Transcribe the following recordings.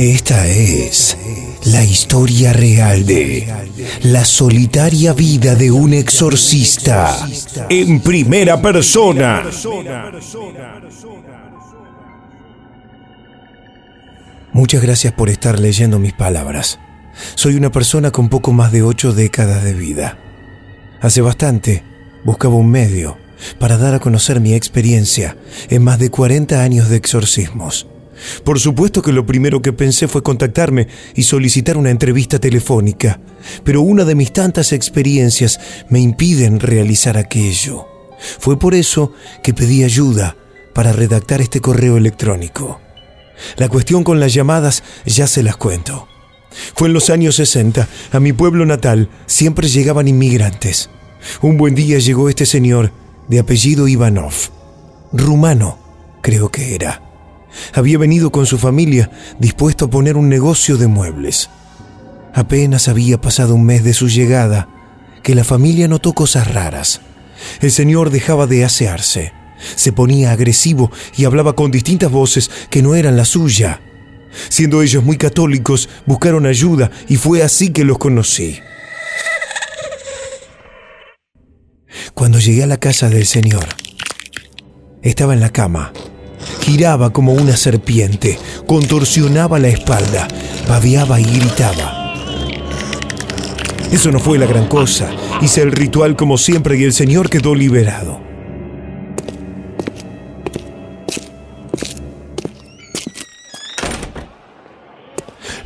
Esta es la historia real de la solitaria vida de un exorcista en primera persona. Muchas gracias por estar leyendo mis palabras. Soy una persona con poco más de ocho décadas de vida. Hace bastante buscaba un medio para dar a conocer mi experiencia en más de 40 años de exorcismos. Por supuesto que lo primero que pensé fue contactarme y solicitar una entrevista telefónica, pero una de mis tantas experiencias me impiden realizar aquello. Fue por eso que pedí ayuda para redactar este correo electrónico. La cuestión con las llamadas ya se las cuento. Fue en los años 60, a mi pueblo natal siempre llegaban inmigrantes. Un buen día llegó este señor, de apellido Ivanov. Rumano, creo que era. Había venido con su familia, dispuesto a poner un negocio de muebles. Apenas había pasado un mes de su llegada, que la familia notó cosas raras. El señor dejaba de asearse, se ponía agresivo y hablaba con distintas voces que no eran la suya. Siendo ellos muy católicos, buscaron ayuda y fue así que los conocí. Cuando llegué a la casa del señor, estaba en la cama. Giraba como una serpiente, contorsionaba la espalda, babeaba y gritaba. Eso no fue la gran cosa. Hice el ritual como siempre y el señor quedó liberado.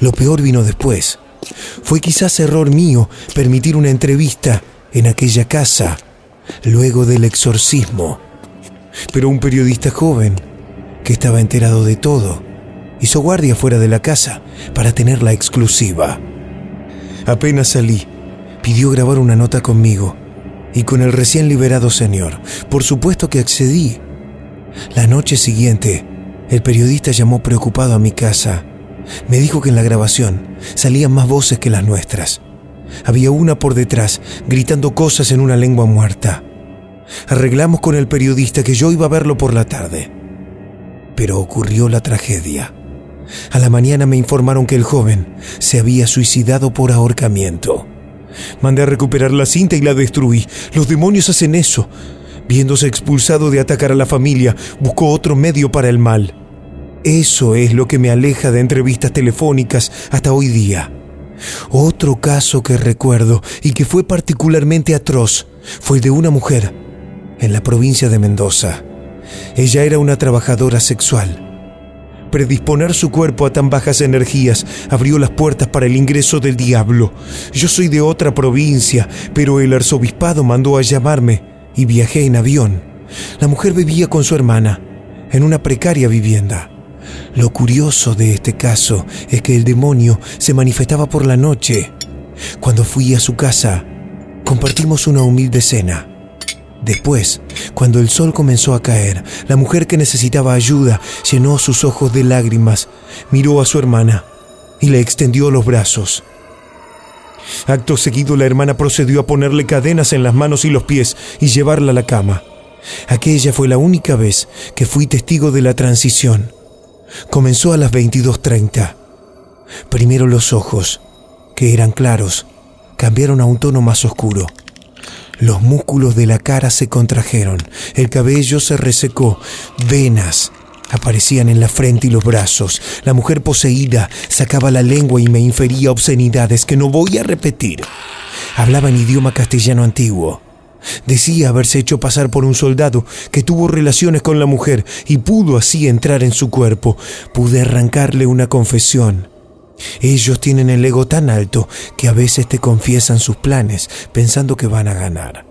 Lo peor vino después. Fue quizás error mío permitir una entrevista en aquella casa luego del exorcismo. Pero un periodista joven, que estaba enterado de todo, hizo guardia fuera de la casa para tener la exclusiva. Apenas salí, pidió grabar una nota conmigo y con el recién liberado señor. Por supuesto que accedí. La noche siguiente, el periodista llamó preocupado a mi casa. Me dijo que en la grabación salían más voces que las nuestras. Había una por detrás, gritando cosas en una lengua muerta. Arreglamos con el periodista que yo iba a verlo por la tarde. Pero ocurrió la tragedia. A la mañana me informaron que el joven se había suicidado por ahorcamiento. Mandé a recuperar la cinta y la destruí. Los demonios hacen eso. Viéndose expulsado de atacar a la familia, buscó otro medio para el mal. Eso es lo que me aleja de entrevistas telefónicas hasta hoy día. Otro caso que recuerdo y que fue particularmente atroz fue el de una mujer en la provincia de Mendoza. Ella era una trabajadora sexual. Predisponer su cuerpo a tan bajas energías abrió las puertas para el ingreso del diablo. Yo soy de otra provincia, pero el arzobispado mandó a llamarme y viajé en avión. La mujer vivía con su hermana en una precaria vivienda. Lo curioso de este caso es que el demonio se manifestaba por la noche. Cuando fui a su casa, compartimos una humilde cena. Después, cuando el sol comenzó a caer, la mujer que necesitaba ayuda llenó sus ojos de lágrimas, miró a su hermana y le extendió los brazos. Acto seguido la hermana procedió a ponerle cadenas en las manos y los pies y llevarla a la cama. Aquella fue la única vez que fui testigo de la transición. Comenzó a las 22.30. Primero los ojos, que eran claros, cambiaron a un tono más oscuro. Los músculos de la cara se contrajeron, el cabello se resecó, venas aparecían en la frente y los brazos. La mujer poseída sacaba la lengua y me infería obscenidades que no voy a repetir. Hablaba en idioma castellano antiguo. Decía haberse hecho pasar por un soldado que tuvo relaciones con la mujer y pudo así entrar en su cuerpo. Pude arrancarle una confesión. Ellos tienen el ego tan alto que a veces te confiesan sus planes pensando que van a ganar.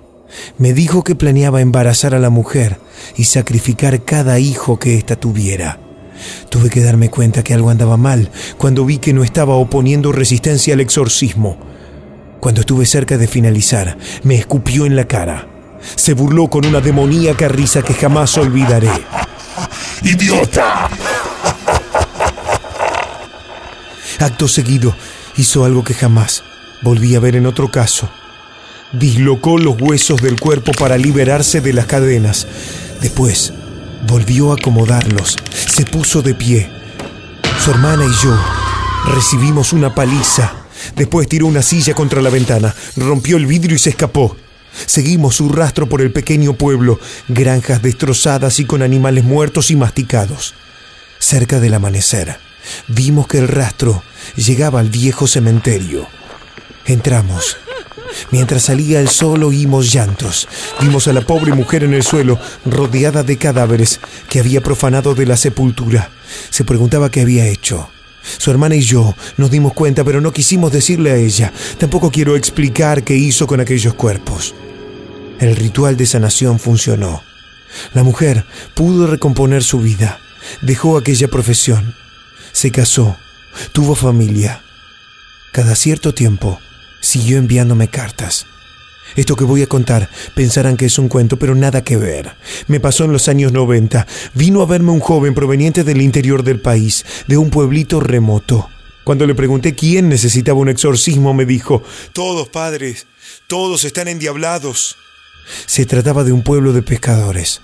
Me dijo que planeaba embarazar a la mujer y sacrificar cada hijo que ésta tuviera. Tuve que darme cuenta que algo andaba mal cuando vi que no estaba oponiendo resistencia al exorcismo. Cuando estuve cerca de finalizar, me escupió en la cara. Se burló con una demoníaca risa que jamás olvidaré. ¡Idiota! Acto seguido, hizo algo que jamás volví a ver en otro caso. Dislocó los huesos del cuerpo para liberarse de las cadenas. Después, volvió a acomodarlos. Se puso de pie. Su hermana y yo recibimos una paliza. Después tiró una silla contra la ventana, rompió el vidrio y se escapó. Seguimos su rastro por el pequeño pueblo, granjas destrozadas y con animales muertos y masticados. Cerca del amanecer, vimos que el rastro llegaba al viejo cementerio. Entramos. Mientras salía el sol oímos llantos. Vimos a la pobre mujer en el suelo, rodeada de cadáveres que había profanado de la sepultura. Se preguntaba qué había hecho. Su hermana y yo nos dimos cuenta, pero no quisimos decirle a ella. Tampoco quiero explicar qué hizo con aquellos cuerpos. El ritual de sanación funcionó. La mujer pudo recomponer su vida. Dejó aquella profesión. Se casó. Tuvo familia. Cada cierto tiempo siguió enviándome cartas. Esto que voy a contar pensarán que es un cuento, pero nada que ver. Me pasó en los años 90. Vino a verme un joven proveniente del interior del país, de un pueblito remoto. Cuando le pregunté quién necesitaba un exorcismo, me dijo, Todos, padres, todos están endiablados. Se trataba de un pueblo de pescadores.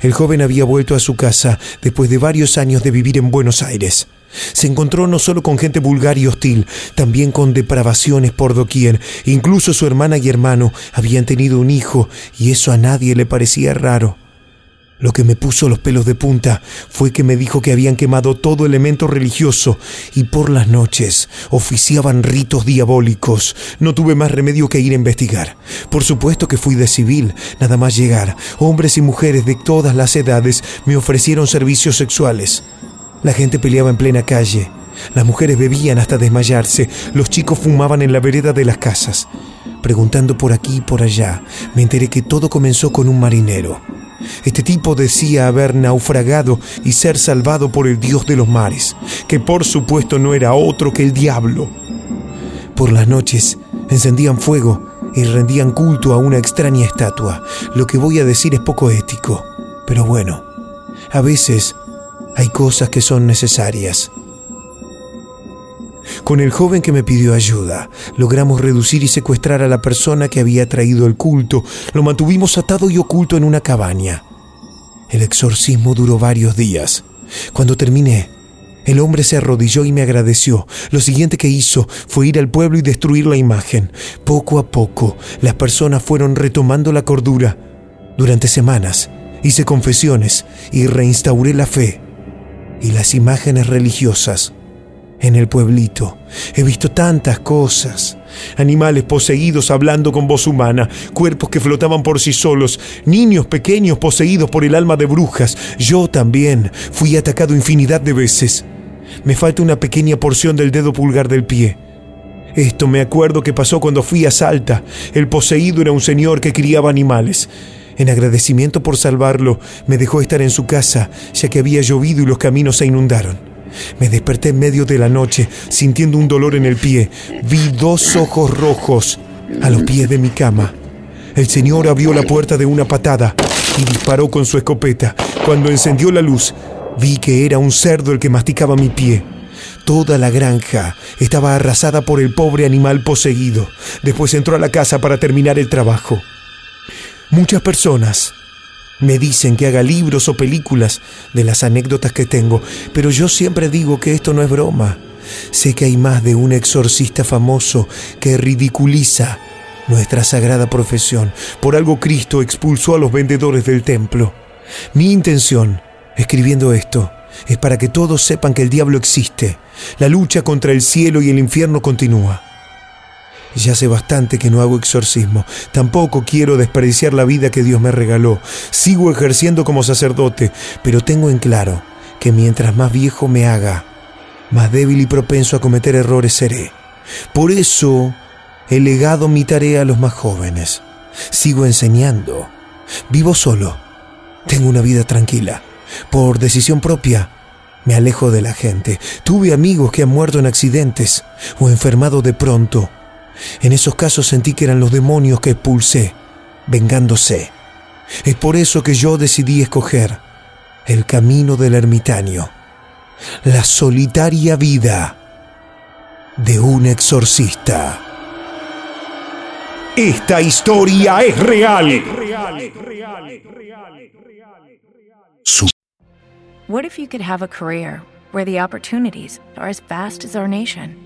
El joven había vuelto a su casa después de varios años de vivir en Buenos Aires. Se encontró no solo con gente vulgar y hostil, también con depravaciones por doquier. Incluso su hermana y hermano habían tenido un hijo y eso a nadie le parecía raro. Lo que me puso los pelos de punta fue que me dijo que habían quemado todo elemento religioso y por las noches oficiaban ritos diabólicos. No tuve más remedio que ir a investigar. Por supuesto que fui de civil, nada más llegar. Hombres y mujeres de todas las edades me ofrecieron servicios sexuales. La gente peleaba en plena calle. Las mujeres bebían hasta desmayarse. Los chicos fumaban en la vereda de las casas. Preguntando por aquí y por allá, me enteré que todo comenzó con un marinero. Este tipo decía haber naufragado y ser salvado por el dios de los mares, que por supuesto no era otro que el diablo. Por las noches encendían fuego y rendían culto a una extraña estatua. Lo que voy a decir es poco ético, pero bueno, a veces hay cosas que son necesarias. Con el joven que me pidió ayuda, logramos reducir y secuestrar a la persona que había traído el culto. Lo mantuvimos atado y oculto en una cabaña. El exorcismo duró varios días. Cuando terminé, el hombre se arrodilló y me agradeció. Lo siguiente que hizo fue ir al pueblo y destruir la imagen. Poco a poco, las personas fueron retomando la cordura. Durante semanas, hice confesiones y reinstauré la fe y las imágenes religiosas en el pueblito. He visto tantas cosas. Animales poseídos hablando con voz humana, cuerpos que flotaban por sí solos, niños pequeños poseídos por el alma de brujas. Yo también fui atacado infinidad de veces. Me falta una pequeña porción del dedo pulgar del pie. Esto me acuerdo que pasó cuando fui a Salta. El poseído era un señor que criaba animales. En agradecimiento por salvarlo, me dejó estar en su casa, ya que había llovido y los caminos se inundaron. Me desperté en medio de la noche, sintiendo un dolor en el pie. Vi dos ojos rojos a los pies de mi cama. El señor abrió la puerta de una patada y disparó con su escopeta. Cuando encendió la luz, vi que era un cerdo el que masticaba mi pie. Toda la granja estaba arrasada por el pobre animal poseído. Después entró a la casa para terminar el trabajo. Muchas personas me dicen que haga libros o películas de las anécdotas que tengo, pero yo siempre digo que esto no es broma. Sé que hay más de un exorcista famoso que ridiculiza nuestra sagrada profesión. Por algo Cristo expulsó a los vendedores del templo. Mi intención, escribiendo esto, es para que todos sepan que el diablo existe. La lucha contra el cielo y el infierno continúa. Ya hace bastante que no hago exorcismo. Tampoco quiero desperdiciar la vida que Dios me regaló. Sigo ejerciendo como sacerdote, pero tengo en claro que mientras más viejo me haga, más débil y propenso a cometer errores seré. Por eso he legado mi tarea a los más jóvenes. Sigo enseñando. Vivo solo. Tengo una vida tranquila. Por decisión propia, me alejo de la gente. Tuve amigos que han muerto en accidentes o enfermado de pronto. En esos casos sentí que eran los demonios que expulsé, vengándose. Es por eso que yo decidí escoger el camino del ermitaño, la solitaria vida de un exorcista. Esta historia es real. What if you could have a career where the opportunities are as vast as our nation,